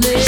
me.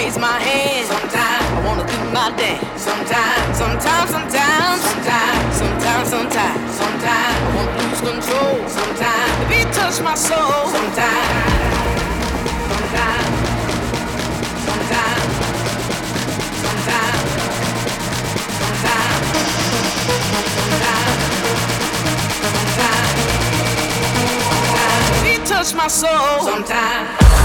Raise my hand. Sometimes I wanna do my dance. Sometimes, sometimes, sometimes, sometimes, sometimes, sometimes, sometimes I wanna lose control. Sometimes the beat touch my soul. Sometimes. sometimes, sometimes, sometimes, sometimes, sometimes, sometimes, sometimes. Beat touch my soul sometimes.